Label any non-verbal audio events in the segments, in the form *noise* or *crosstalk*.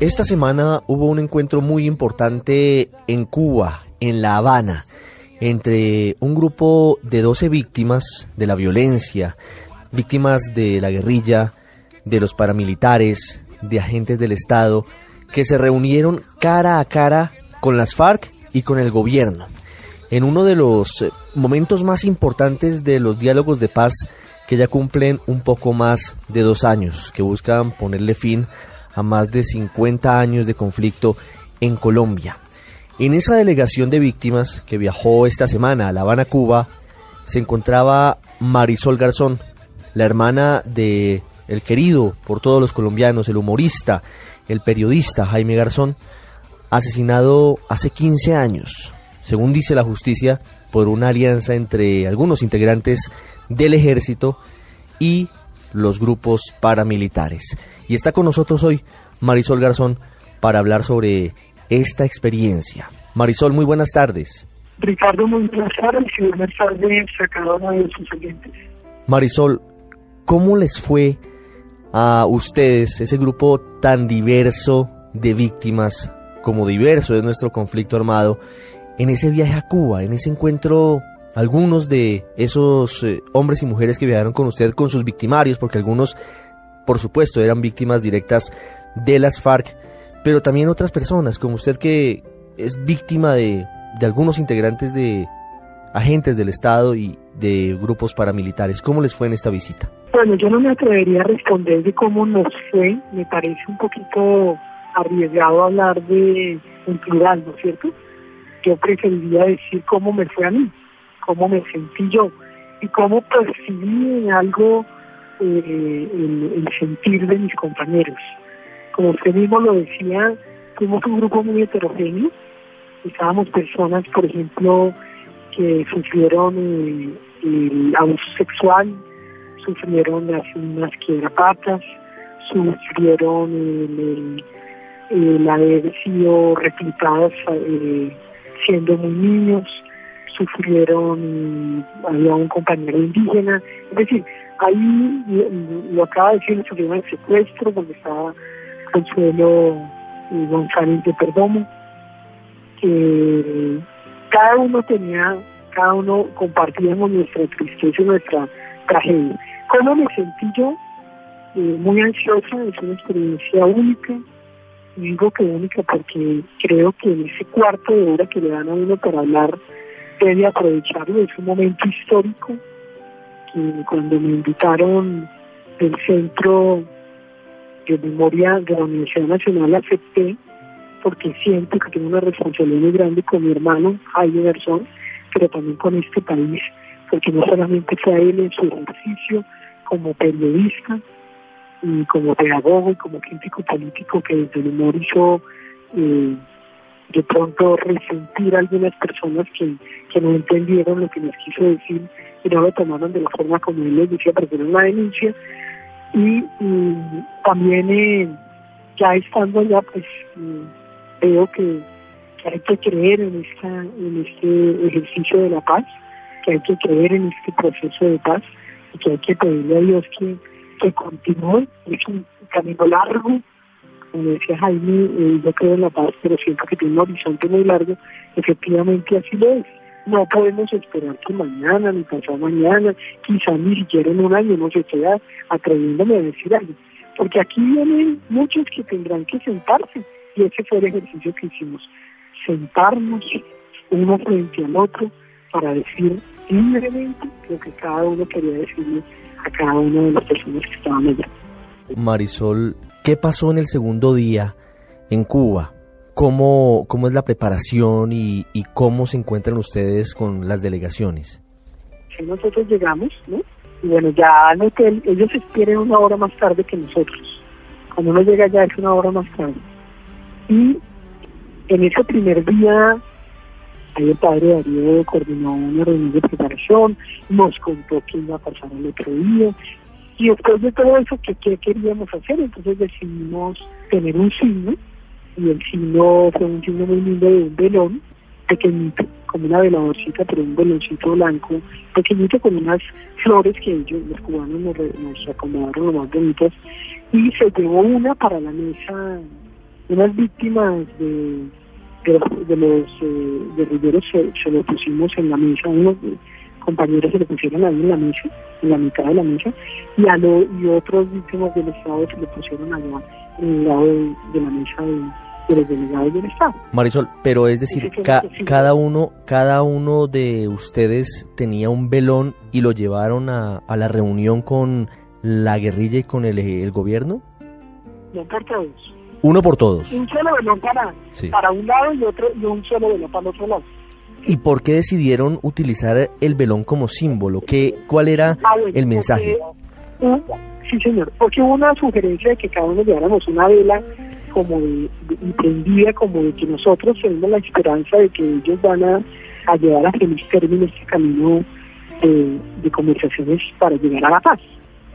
Esta semana hubo un encuentro muy importante en Cuba, en La Habana, entre un grupo de 12 víctimas de la violencia, víctimas de la guerrilla, de los paramilitares, de agentes del Estado, que se reunieron cara a cara con las FARC y con el gobierno, en uno de los eh, momentos más importantes de los diálogos de paz que ya cumplen un poco más de dos años, que buscan ponerle fin a más de 50 años de conflicto en Colombia. En esa delegación de víctimas que viajó esta semana a La Habana, Cuba, se encontraba Marisol Garzón, la hermana de el querido por todos los colombianos, el humorista, el periodista Jaime Garzón, asesinado hace 15 años, según dice la justicia, por una alianza entre algunos integrantes del ejército y los grupos paramilitares. Y está con nosotros hoy Marisol Garzón para hablar sobre esta experiencia. Marisol, muy buenas tardes. Ricardo, muy buenas tardes y buenas tardes a cada uno de sus oyentes. Marisol, ¿cómo les fue a ustedes, ese grupo tan diverso de víctimas, como diverso es nuestro conflicto armado, en ese viaje a Cuba, en ese encuentro, algunos de esos eh, hombres y mujeres que viajaron con usted, con sus victimarios, porque algunos, por supuesto, eran víctimas directas de las FARC, pero también otras personas, como usted que es víctima de, de algunos integrantes de agentes del Estado y de grupos paramilitares. ¿Cómo les fue en esta visita? Bueno, yo no me atrevería a responder de cómo nos fue, me parece un poquito arriesgado hablar de un plural, ¿no es cierto? Yo preferiría decir cómo me fue a mí, cómo me sentí yo y cómo percibí algo eh, el, sentir de mis compañeros. Como usted mismo lo decía, fuimos un grupo muy heterogéneo, estábamos personas, por ejemplo, que sufrieron el abuso sexual, sufrieron las unas quiebrapatas, sufrieron el, haber sido reclutadas eh, siendo muy niños, sufrieron, había un compañero indígena, es decir, ahí lo acaba de decir, sufrieron el secuestro, donde estaba Consuelo eh, González de Perdomo, que cada uno tenía, cada uno compartíamos nuestra tristeza y nuestra tragedia. ¿Cómo me sentí yo? Eh, muy ansiosa, es una experiencia única. Digo que única porque creo que en ese cuarto de hora que le dan a uno para hablar, debe aprovecharlo. Es un momento histórico que cuando me invitaron del Centro de Memoria de la Universidad Nacional acepté porque siento que tengo una responsabilidad muy grande con mi hermano Jaime Garzón, pero también con este país porque no solamente fue él en su ejercicio como periodista y como pedagogo y como crítico político que desde el humor hizo eh, de pronto resentir a algunas personas que, que no entendieron lo que les quiso decir y no lo tomaron de la forma como él les decía, pero una denuncia. Y, también eh, ya estando allá, pues mm, veo que, que, hay que creer en, esta, en este ejercicio de la paz que hay que creer en este proceso de paz y que hay que pedirle a Dios que, que continúe. Es un camino largo, como decía Jaime, eh, yo creo en la paz, pero siento que tiene un horizonte muy largo. Efectivamente así lo es. No podemos esperar que mañana, ni pasado mañana, quizá ni siquiera en un año no se esté atreviéndome a decir algo. Porque aquí vienen muchos que tendrán que sentarse y ese fue el ejercicio que hicimos. Sentarnos uno frente al otro para decir libremente lo que cada uno quería decirle a cada una de las personas que estaban allá. Marisol, ¿qué pasó en el segundo día en Cuba? ¿Cómo, cómo es la preparación y, y cómo se encuentran ustedes con las delegaciones? Nosotros llegamos, ¿no? Y bueno, ya en hotel, ellos esperan una hora más tarde que nosotros. Cuando uno llega ya es una hora más tarde. Y en ese primer día Ahí el padre Darío coordinó una reunión de preparación, nos contó qué iba a pasar el otro día. Y después de todo eso, ¿qué, queríamos hacer? Entonces decidimos tener un signo, y el signo fue un signo muy lindo de un velón, pequeñito, como una veladorcita, pero un veloncito blanco, pequeñito con unas flores que ellos, los cubanos, nos, nos acomodaron lo más bonitas, y se llevó una para la mesa unas víctimas de, de, los eh, guerrilleros se, lo pusimos en la mesa, unos compañeros se lo pusieron ahí en la mesa, en la mitad de la mesa, y a lo, y otros víctimas del Estado se lo pusieron allá en el lado de, la mesa de, los delegados del Estado. Marisol, pero es decir, cada uno, cada uno de ustedes tenía un velón y lo llevaron a, a la reunión con la guerrilla y con el, el gobierno? No por todos. Uno por todos. Un solo velón para, para un lado y otro y un solo velón para el otro lado. ¿Y por qué decidieron utilizar el velón como símbolo? ¿Qué, ¿Cuál era ah, el mensaje? sí, señor, porque hubo una sugerencia de que cada uno lleváramos una vela como de, entendida como de que nosotros tenemos la esperanza de que ellos van a, a llevar a feliz término este camino de, de conversaciones para llegar a la paz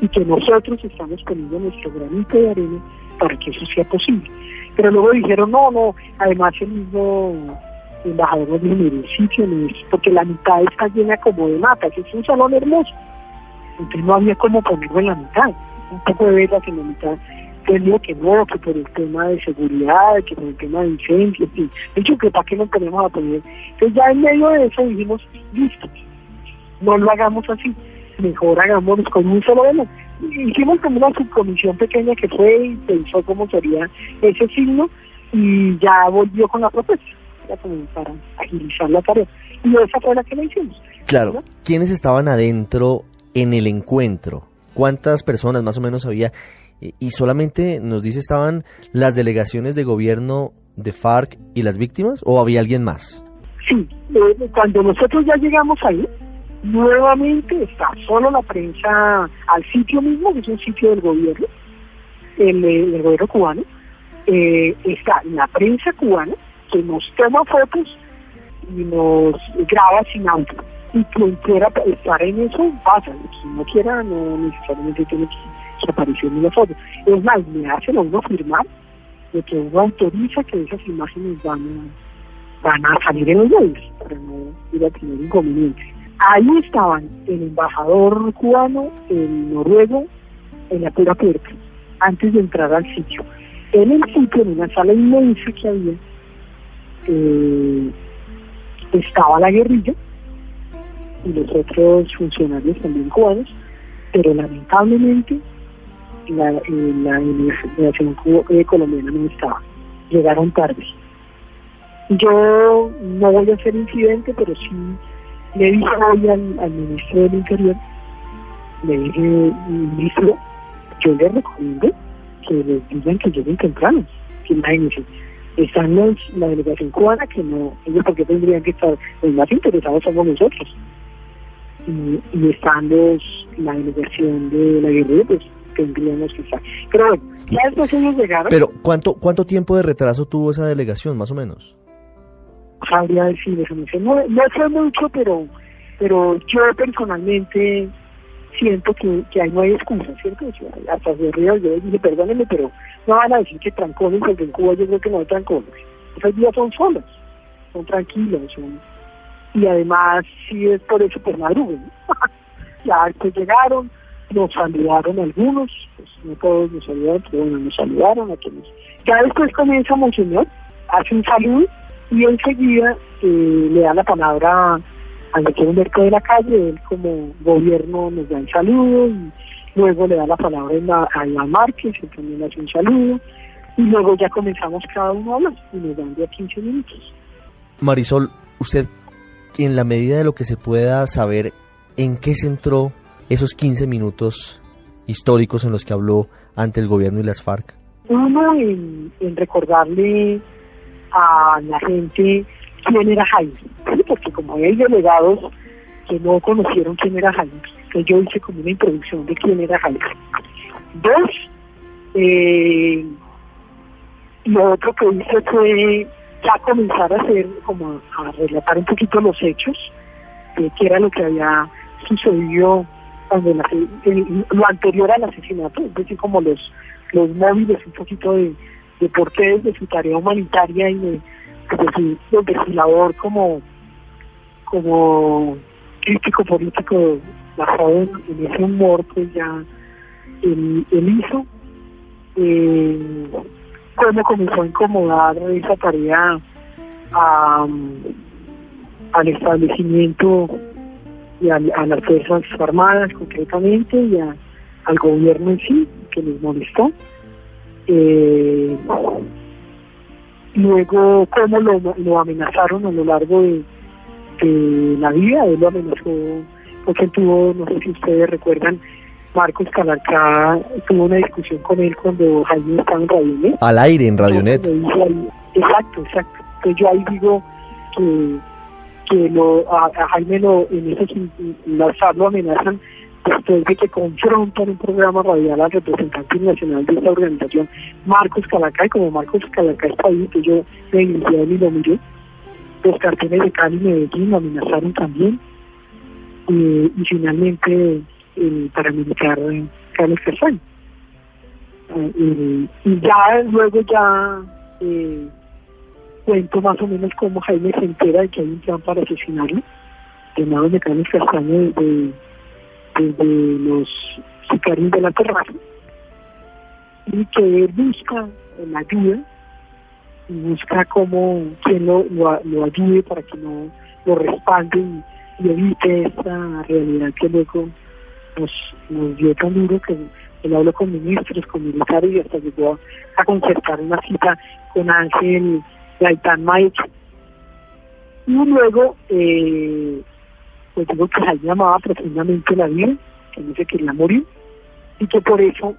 y que nosotros estamos poniendo nuestro granito de arena para que eso sea posible. Pero luego dijeron, no, no, además el mismo embajador dijo, mire, el sitio no es, porque la mitad está llena como de matas, es un salón hermoso. Entonces no había como ponerlo en la mitad, un poco de velas en la mitad. Entonces que no, que por el tema de seguridad, que por el tema de incendios, en De hecho, que para qué nos ponemos a poner. Entonces ya en medio de eso dijimos, listo, no lo hagamos así mejor hagámoslo con un solo velo. Hicimos como una subcomisión pequeña que fue y pensó cómo sería ese signo y ya volvió con la propuesta, para agilizar la tarea. Y esa fue la que le hicimos. Claro. ¿Quiénes estaban adentro en el encuentro? ¿Cuántas personas más o menos había? Y solamente nos dice estaban las delegaciones de gobierno de FARC y las víctimas o había alguien más? Sí, eh, cuando nosotros ya llegamos ahí, Nuevamente está solo la prensa al sitio mismo, que es un sitio del gobierno, el, el gobierno cubano. Eh, está la prensa cubana que nos toma fotos y nos graba sin audio. Y quien quiera estar en eso, pasa. Quien no quiera, no necesariamente tiene que, aparecer en la foto. Es más, me hacen a uno firmar de que uno autoriza que esas imágenes van a, van a salir en los medios para no ir a tener inconvenientes. Ahí estaban el embajador cubano, el noruego, en la pura puerta, antes de entrar al sitio. En el sitio, en una sala inmensa que había, eh, estaba la guerrilla y los otros funcionarios también cubanos, pero lamentablemente la, eh, la eh, colombiana no estaba. Llegaron tarde. Yo no voy a hacer incidente, pero sí le dije hoy al, ministro del Interior, le dije, ministro, yo le recomiendo que les digan que lleguen temprano. Que imagínense, están los, la delegación cubana que no, ellos porque tendrían que estar, los más interesados somos nosotros. Y, y están los, la delegación de la guerrilla, pues tendríamos que estar. Pero bueno, ya después ellos llegaron. Pero, ¿cuánto, ¿cuánto tiempo de retraso tuvo esa delegación, más o menos? sabría decir eso. No, no sé mucho, pero pero yo personalmente siento que, que ahí no hay excusa, ¿cierto? hasta de Río yo dije, perdónenme, pero no van a decir que trancones, porque en Cuba yo creo que no hay trancones. Esos días son solos, son tranquilos, y además, si es por eso, pues *laughs* madruguen. ya después llegaron, nos saludaron algunos, pues no todos nos saludaron, pero bueno, nos saludaron a quienes. Ya después comienza Monseñor, hace un saludo y enseguida eh, le da la palabra al doctor Humberto de la calle, él como gobierno nos da un saludo y luego le da la palabra a Iván Márquez, él también le hace un saludo y luego ya comenzamos cada uno a hablar y nos dan ya 15 minutos. Marisol, usted en la medida de lo que se pueda saber, ¿en qué centró esos 15 minutos históricos en los que habló ante el gobierno y las FARC? Uno, en recordarle a la gente quién era Jaime, porque como hay delegados que no conocieron quién era Jaime, yo hice como una introducción de quién era Jaime. Dos, eh, lo otro que hice fue ya comenzar a hacer, como a relatar un poquito los hechos, de qué era lo que había sucedido cuando lo anterior al asesinato, es decir, como los, los móviles, un poquito de de por qué desde su tarea humanitaria y de, su, labor como, como crítico político basado en, ese humor, pues ya él, hizo. Eh, cómo comenzó a incomodar esa tarea al establecimiento y a, las Fuerzas Armadas concretamente y al gobierno en sí, que les molestó. Eh, luego, cómo lo, amenazaron a lo largo de, la vida, él lo amenazó, porque tuvo, no sé si ustedes recuerdan, Marcos Calarcá tuvo una discusión con él cuando Jaime estaba en Radionet. Al aire en Radionet. Exacto, exacto. Entonces yo ahí digo que, que lo, a, Jaime lo, en ese lo amenazan después de que confrontan un programa radial al representante nacional de esta organización, Marcos Calacay, como Marcos Calacay está ahí, que yo me él y lo miré. Los carteles de Cali y Medellín lo amenazaron también. y finalmente el paramilitar Carlos Castaño. Eh, y, ya luego ya eh, cuento más o menos cómo Jaime se entera de que hay un plan para asesinarlo, llamado de Carlos Castaño desde, desde los sicarios de la terraza, y que él busca la ayuda y busca cómo quien lo, lo, ayude para que no lo respalde y, evite esta realidad que luego nos, nos dio tan duro que él habló con ministros, con militares y hasta llegó a, concertar una cita con Ángel Gaitán Maich. Y luego, eh, pues digo que Jaime amaba profundamente la vida, que no se quería morir, y que por eso,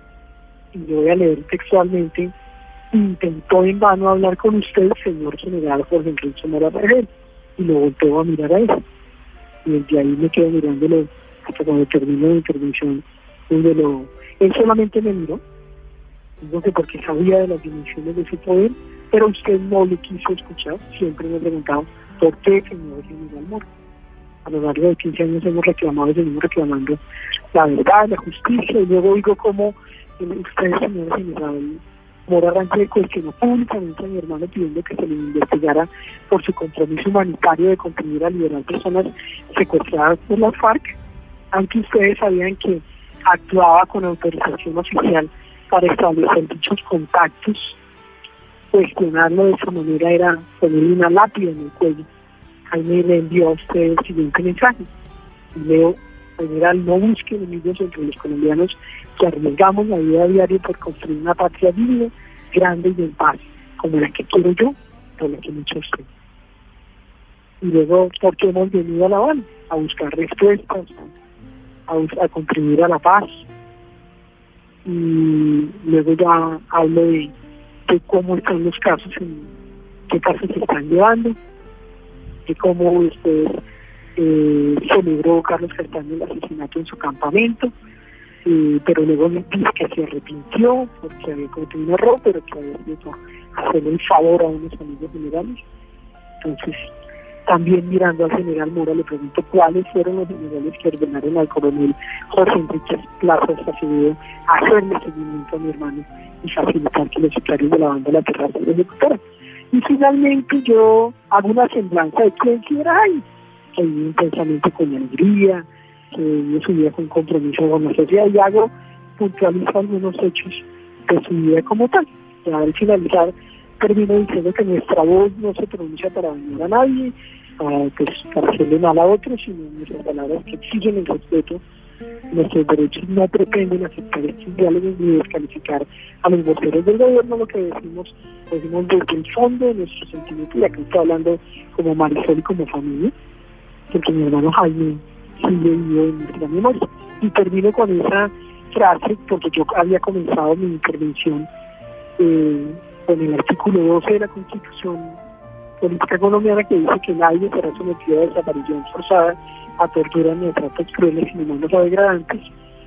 y yo voy a leer textualmente, intentó en vano hablar con usted, señor general Jorge Enrique Mora y lo volteó a mirar a él. Y desde ahí me quedo mirándolo hasta cuando terminó la intervención, donde lo, él solamente me miró, no sé porque sabía de las dimensiones de su poder, pero usted no le quiso escuchar, siempre me ha preguntado, ¿por qué señor general Moro? A lo largo de 15 años hemos reclamado y seguimos reclamando la verdad, la justicia, y luego digo cómo usted, señor general Mora Arranque, cuestionó públicamente a mi hermano pidiendo que se le investigara por su compromiso humanitario de contribuir a liberar personas secuestradas por la FARC aunque ustedes sabían que actuaba con autorización oficial para establecer dichos contactos, cuestionarlo de esa manera era ponerle una lápida en el cuello. Jaime le envió a usted el siguiente mensaje. Leo, general, no busque enemigos entre los colombianos que arriesgamos la vida diaria por construir una patria digna, grande y en paz, como la que quiero yo, por la que mucho usted. Y luego, ¿por qué hemos venido a La Habana? A buscar respuestas, a, contribuir a la paz. Y luego ya hablo de, cómo están los casos, en qué casos se están llevando, de cómo este, eh, celebró Carlos Castaño el asesinato en su campamento, eh, pero luego dice que se arrepintió porque había cometido un error, pero que había sido hacerle un favor a unos amigos generales. Entonces, también mirando al general Mora le pregunto cuáles fueron los generales que ordenaron al coronel Jorge Enrique Plaza Acevedo hacerle seguimiento a mi hermano y facilitar que los sicarios de la banda la terraza se ejecutaran. Y finalmente yo hago una semblanza de quién era ahí, que vive intensamente con alegría, que vive su vida con compromiso con la sociedad y hago, puntualizo algunos hechos de su vida como tal. Y al finalizar termino diciendo que nuestra voz no se pronuncia para dañar a nadie, pues, para hacerle mal a otros, sino nuestras palabras que exigen el respeto. Nuestros derechos no pretenden aceptar estos diálogos ni descalificar a los voceros del gobierno. Lo que decimos, decimos desde el fondo de nuestro sentimiento, y aquí estoy hablando como Marisol y como familia, porque mi hermano Jaime sigue vivo en nuestra memoria. Y termino con esa frase, porque yo había comenzado mi intervención. Eh, con el artículo 12 de la Constitución Política Colombiana que dice que nadie será sometido a desaparición forzada, a tortura ni a tratos crueles, inhumanos o degradantes,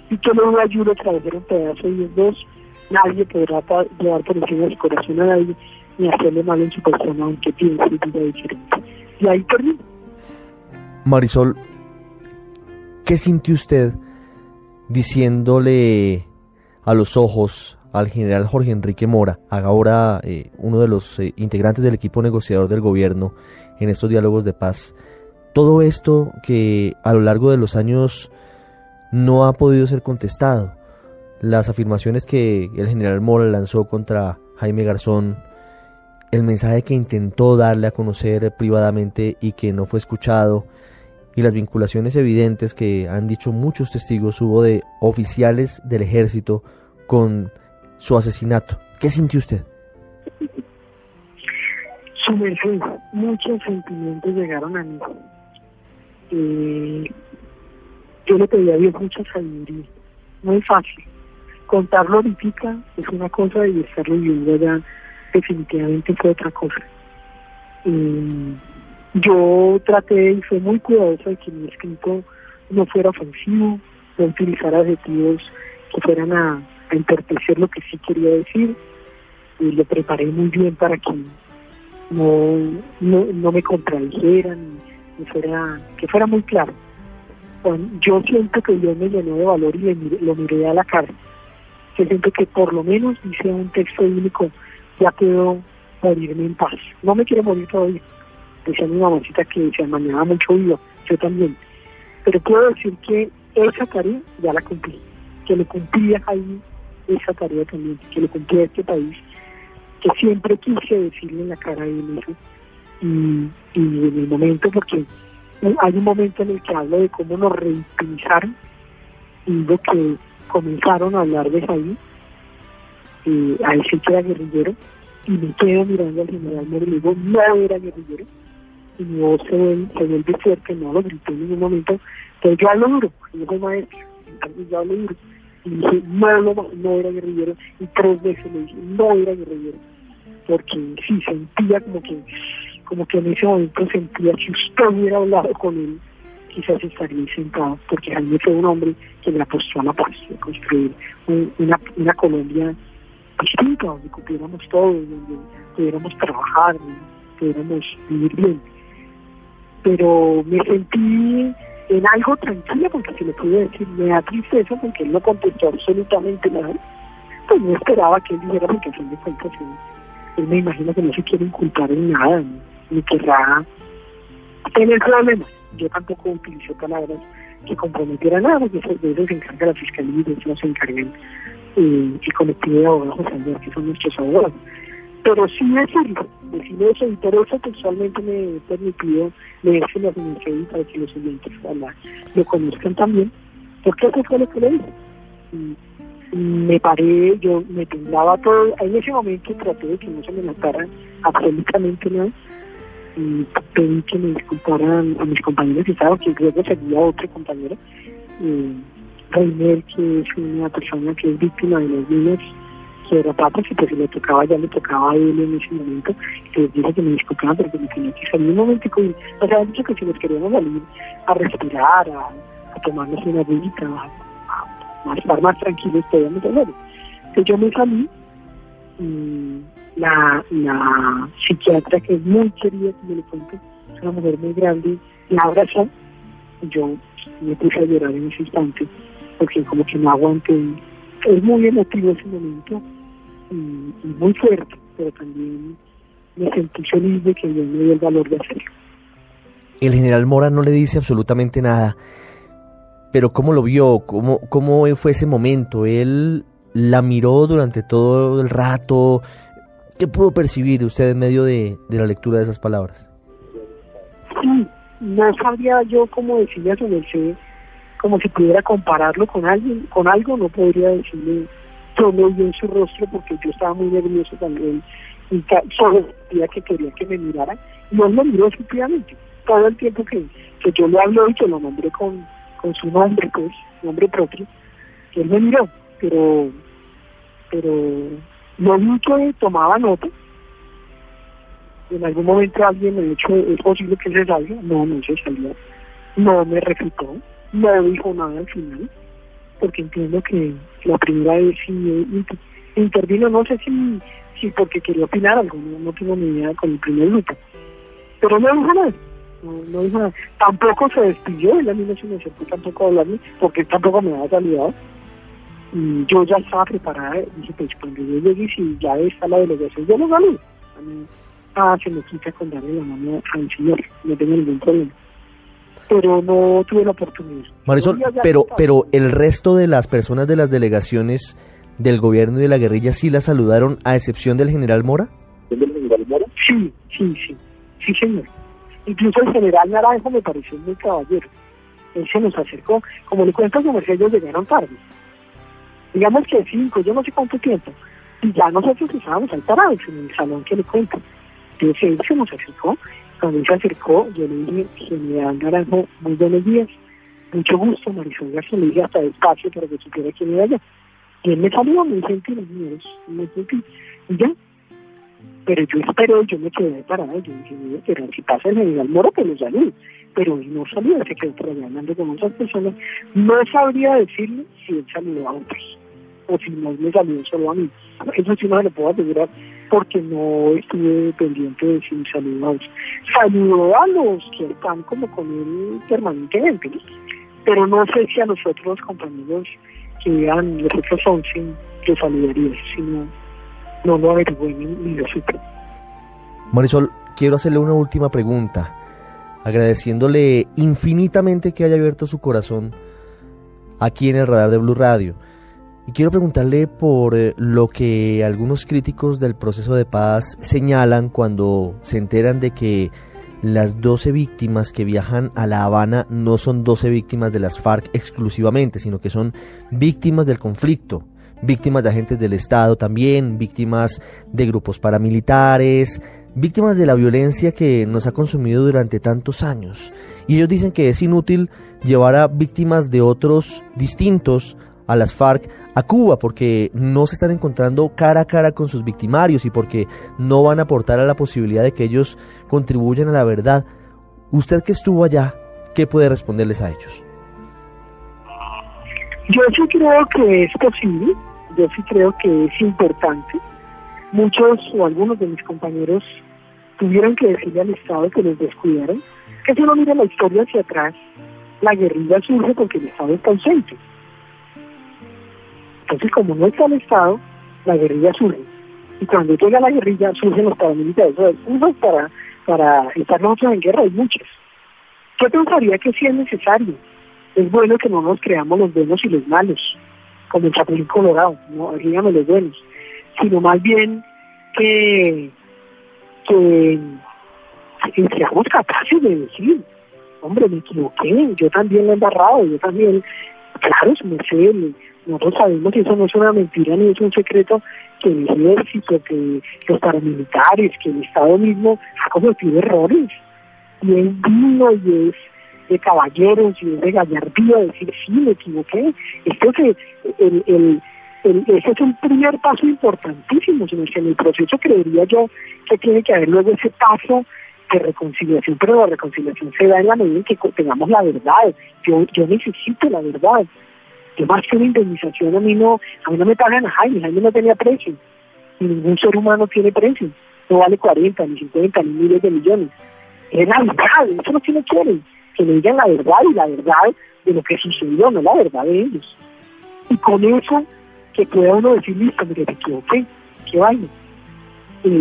y que no ayuda a traer un pedazo de dos, nadie podrá llevar por encima de su corazón a nadie, ni hacerle mal en su persona, aunque piense y diga diferente. Y ahí termino. Marisol, ¿qué sintió usted diciéndole a los ojos al general Jorge Enrique Mora, ahora eh, uno de los eh, integrantes del equipo negociador del gobierno en estos diálogos de paz. Todo esto que a lo largo de los años no ha podido ser contestado. Las afirmaciones que el general Mora lanzó contra Jaime Garzón, el mensaje que intentó darle a conocer privadamente y que no fue escuchado, y las vinculaciones evidentes que han dicho muchos testigos hubo de oficiales del ejército con su asesinato. ¿Qué sintió usted? Sumergido, muchos sentimientos llegaron a mí. Eh, yo le pedí a Dios mucha sabiduría. No es fácil. Contarlo ahorita es una cosa y estarlo viviendo ya definitivamente fue otra cosa. yo traté y fui muy cuidadosa de que mi escrito no fuera ofensivo, no utilizar adjetivos que fueran a, a lo que sí quería decir. Y lo preparé muy bien para que no, no, me contradijeran, fuera, que fuera muy claro. yo siento que yo me llenó de valor y lo miré a la cara. Yo siento que por lo menos hice un texto bíblico, ya puedo morirme en paz. No me quiero morir todavía. Decía mi mamacita que se amañaba mucho vivo, yo también. Pero puedo decir que esa tarea ya la cumplí, que le cumplía ahí esa tarea también, que le cumplí a este país, que siempre quise decirle en la cara de él eso. Y, en el momento, porque hay un momento en el que hablo de cómo nos reutilizaron y lo que comenzaron a hablar de ahí, eh, a decir que era guerrillero, y me quedo mirando al general Moro y digo, no era guerrillero, y mi se vuelve, se vuelve fuerte, no lo grité en ningún momento, pero yo hablo duro, yo soy maestro, entonces yo hablo duro, y dije, no, no, era guerrillero, y tres veces le dije, no era guerrillero, porque sí sentía como que, como que en ese momento sentía que usted hubiera hablado con él, quizás estaría sentado, porque Jaime fue un hombre que le apostó a la paz, de construir una, una Colombia distinta, donde cumpliéramos todos, donde pudiéramos trabajar, donde pudiéramos vivir bien. Pero me sentí en algo tranquilo, porque si le pude decir, me da tristeza, porque él no contestó absolutamente nada, pues no esperaba que él dijera, porque a fin de cuentas él, me imagino que no se quiere inculpar en nada, ni querrá tener problemas yo tampoco utilicé palabras que comprometieran nada, porque de eso se encarga la fiscalía y de eso se encargan eh, el colectivo de abogados que son nuestros abogados. Pero sí decirlo, decirlo eso, y por eso textualmente me he permitido leerse las iniciativas para que los oyentes lo conozcan también, porque eso fue lo que le dije. me paré, yo me temblaba todo, en ese momento traté de que no se me notara absolutamente nada, y pedí que me disculparan a mis compañeros que estaban, que seguía otro compañero, eh, que es una persona que es víctima de los niños que papas y pues si le tocaba ya le tocaba a él en ese momento y les dije que me disculpaban porque me tenía que salir un momento y nos habían dicho que si nos queríamos salir a respirar, a, tomarnos una agüita, a, estar más tranquilos podíamos hacerlo. Entonces yo me salí y la, la psiquiatra que es muy querida, como le cuento, es una mujer muy grande, la abrazó, yo me puse a llorar en ese instante, porque como que no aguanté, es muy emotivo ese momento, y, muy fuerte, pero también me sentí feliz de que Dios me dio el valor de hacerlo. El general Mora no le dice absolutamente nada, pero ¿cómo lo vio? ¿Cómo, cómo fue ese momento? ¿Él la miró durante todo el rato? ¿Qué pudo percibir usted en medio de, la lectura de esas palabras? Sí, no sabía yo cómo decirle a su como si pudiera compararlo con alguien, con algo, no podría decirle, solo vi en su rostro porque yo estaba muy nervioso también y solo sentía que quería que me mirara. No me miró efectivamente. Todo el tiempo que, que yo le hablé y que lo nombré con, con su nombre, pues, nombre propio, él me miró, pero, pero no vi que tomaba nota. En algún momento alguien me dijo, ¿es posible que se salga? No, no se salió. No me refutó, no dijo nada al final, porque entiendo que la primera vez sí intervino, no sé si, si porque quería opinar algo, no, tengo ni idea con el primer grupo. Pero no dijo nada. No, dijo nada. Tampoco se despidió, él a mí no se me acercó tampoco a hablarme, porque tampoco me había saludado y yo ya estaba preparada, dije, pues cuando yo llegue, si ya está la delegación, yo lo saludo. Ah, se me quita con darle la mano al señor, no tengo ningún problema. Pero no tuve la oportunidad. Marisol, pero, pero el resto de las personas de las delegaciones del gobierno y de la guerrilla sí la saludaron a excepción del general Mora? Sí, sí, sí, sí señor. Incluso el general Naranjo me pareció muy caballero. Él se nos acercó. Como le cuento, como que ellos llegaron tarde. Digamos que cinco, yo no sé cuánto tiempo. Y ya nosotros estábamos ahí parados en el salón que le cuento. Entonces él se nos acercó. Cuando él se acercó, yo le dije, general Naranjo, muy buenos días. Mucho gusto, Marisol García. Le dije hasta despacio para que supiera quién era yo. Y él me salió muy gentil, muy gentil. Y ya, pero yo espero, yo me quedé parada, yo dije, pero si pasa el general Moro, que lo salí. Pero él no salió, se quedó por allá hablando con otras personas. No sabría decirle si él saludó a otros, o si no me salió solo a mí. Eso sí no me lo puedo asegurar, porque no estuve pendiente de si me saludó a otros. Saludó a los que están como con él permanentemente, pero no sé si a nosotros los compañeros que eran los otros 11 los saludaría, sino no lo averigué ni, ni lo supe. Marisol, quiero hacerle una última pregunta, agradeciéndole infinitamente que haya abierto su corazón aquí en el radar de Blue Radio. Y quiero preguntarle por eh, lo que algunos críticos del proceso de paz señalan cuando se enteran de que las 12 víctimas que viajan a La Habana no son 12 víctimas de las FARC exclusivamente, sino que son víctimas del conflicto, víctimas de agentes del Estado también, víctimas de grupos paramilitares, víctimas de la violencia que nos ha consumido durante tantos años. Y ellos dicen que es inútil llevar a víctimas de otros distintos a las FARC a Cuba porque no se están encontrando cara a cara con sus victimarios y porque no van a aportar a la posibilidad de que ellos contribuyan a la verdad. Usted que estuvo allá, ¿qué puede responderles a ellos? Yo sí creo que es posible, yo sí creo que es importante. Muchos o algunos de mis compañeros tuvieron que decirle al Estado que los descuidaron, que si uno mira la historia hacia atrás, la guerrilla surge porque el Estado está ausente. Entonces, como no está el Estado, la guerrilla surge. Y cuando llega la guerrilla, surgen los paramilitares. Unos para, para estar nosotros en guerra hay muchos. Yo pensaría que sí es necesario es bueno que no nos creamos los buenos y los malos, como el Chapulín Colorado, no dígame los buenos, sino más bien que, que, seamos capaces de decir, hombre, me equivoqué, yo también lo he embarrado, yo también, claro, me sé, nosotros sabemos que eso no es una mentira ni es un secreto que el ejército, que los paramilitares, que el Estado mismo ha cometido errores y es digno y es de caballeros y de gallardía, decir, sí, me equivoqué. Esto es, el, el, ese es un primer paso importantísimo, en el proceso creería yo que tiene que haber luego ese paso de reconciliación, pero la reconciliación se da en la medida en que tengamos la verdad. Yo, yo necesito la verdad. Yo más que una indemnización a mí no, a mí no me pagan a Jaime, Jaime no tenía precio. Y ningún ser humano tiene precio. No vale 40, ni 50, ni miles de millones. Es la verdad, eso no tiene quieren que le digan la verdad y la verdad de lo que sucedió, no la verdad de ellos. Y con eso que pueda uno decir, listo, mire, me equivoqué, qué vaina.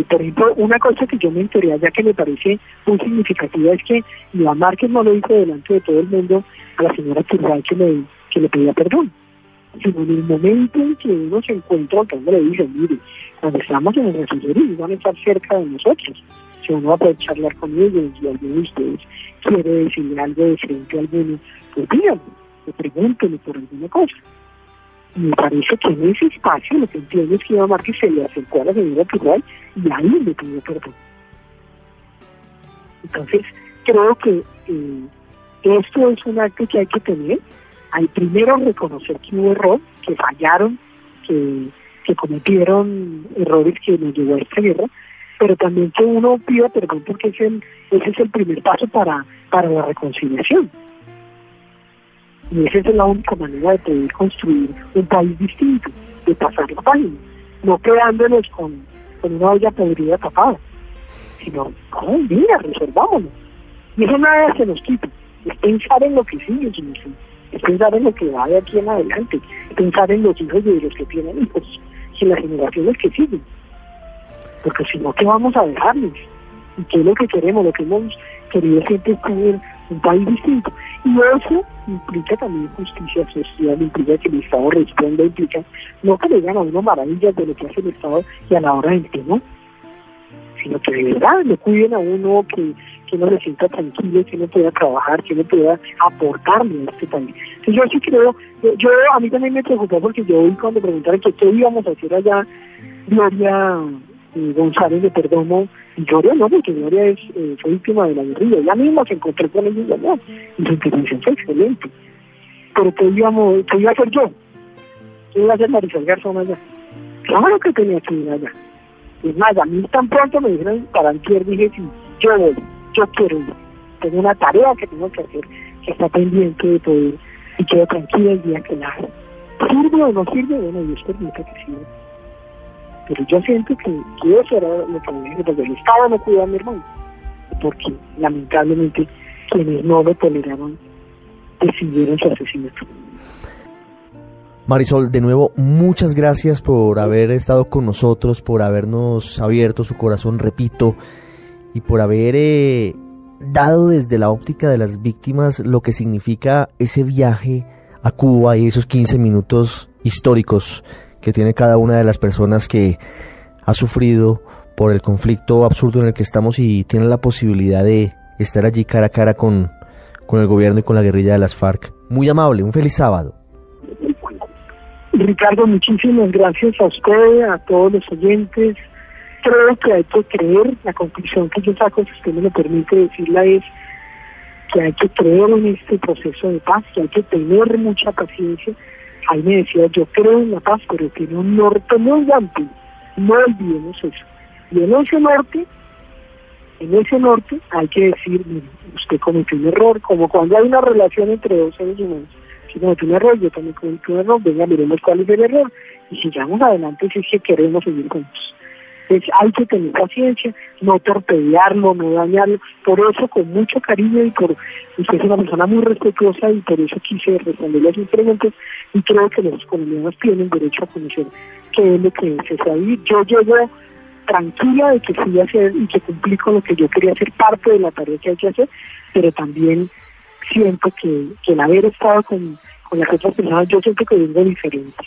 por ejemplo, una cosa que yo me enteré allá que me parece muy significativa es que Iván Márquez no lo dijo delante de todo el mundo a la señora Turbay que le, que le pedía perdón, sino en el momento en que uno se encuentra, cuando le dice, mire, cuando estamos en el refrigerio, van a estar cerca de nosotros, si uno va a poder charlar con ellos y alguno de ustedes quiere decirle algo diferente a alguno, pues díganme, o pregúntenle por alguna cosa. Y me parece que en ese espacio lo que entiendo es que Iván Márquez se le acercó a la señora Pilar y ahí le pidió perdón. Entonces, creo que eh, esto es un acto que hay que tener. Hay primero reconocer que hubo error, que fallaron, que, cometieron errores que nos llevó a esta guerra, pero también que uno pida perdón porque ese, es el primer paso para, para la reconciliación. Y esa es la única manera de poder construir un país distinto, de pasar la página, no quedándonos con, con una olla podrida tapada, sino, oh, mira, resolvámonos. Y eso nada se nos quita, es pensar en lo que sigue, es pensar en lo que va de aquí en adelante, pensar en los hijos de los que tienen hijos y las generaciones que siguen porque si no, ¿qué vamos a dejarles? ¿Y qué es lo que queremos? Lo que hemos querido siempre es tener un país distinto. Y eso implica también justicia social, implica que el Estado responda, implica no que le digan a uno maravillas de lo que hace el Estado y a la hora del tema, sino que de verdad le cuiden a uno, que, que uno se sienta tranquilo, que uno pueda trabajar, que uno pueda aportarle a este país. Entonces yo sí creo, yo a mí también me preocupó porque yo oí cuando preguntaron que qué íbamos a hacer allá, Gloria eh, González de Perdomo, Gloria no, porque Gloria es, eh, fue víctima de la guerrilla, ella misma se encontró con ellos allá, y intervención fue excelente. Pero ¿qué, íbamos, qué iba a hacer yo? ¿Qué iba a hacer Marisol Garzón allá? Claro que tenía que ir allá. Es más, a mí tan pronto me dijeron para antier, dije, sí, yo voy, yo quiero ir. Tengo una tarea que tengo que hacer, que está pendiente de poder, y quedo tranquila el día que la. ¿Sirve o no sirve? Bueno, Dios permite que sirva. Pero yo siento que, eso era lo que me dije, porque el Estado no cuida a mi hermano. Porque lamentablemente quienes no lo toleraron decidieron su asesinato. Marisol, de nuevo, muchas gracias por haber estado con nosotros, por habernos abierto su corazón, repito, y por haber eh, dado desde la óptica de las víctimas lo que significa ese viaje a Cuba y esos 15 minutos históricos que tiene cada una de las personas que ha sufrido por el conflicto absurdo en el que estamos y tiene la posibilidad de estar allí cara a cara con, con el gobierno y con la guerrilla de las FARC. Muy amable, un feliz sábado. Ricardo, muchísimas gracias a usted, a todos los oyentes. Creo que hay que creer, la conclusión que yo saco, si usted me lo permite decirla, es que hay que creer en este proceso de paz, que hay que tener mucha paciencia. Ahí me decía, yo creo en la paz, pero tiene un norte muy amplio. No olvidemos eso. Y en ese norte, en ese norte hay que decir, usted cometió un error, como cuando hay una relación entre dos seres humanos si cometió un error, yo también cometí un error, venga, miremos cuál es el error y sigamos adelante si es que queremos seguir juntos. Entonces hay que tener paciencia, no torpedearlo, no dañarlo, por eso con mucho cariño y por usted es una persona muy respetuosa y por eso quise responderle a sus preguntas y creo que los colombianos tienen derecho a conocer qué es lo que se sabe. Yo llego tranquila de que fui a hacer y que cumplí con lo que yo quería hacer parte de la tarea que hay que hacer, pero también siento que, que el haber estado con, con las otras personas, yo siento que vengo diferente,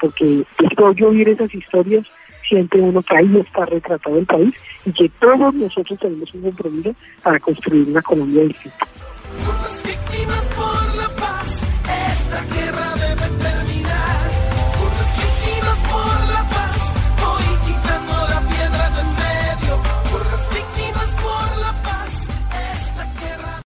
porque después de oír esas historias, siente uno que ahí está retratado el país y que todos nosotros tenemos un compromiso para construir una Colombia distinta.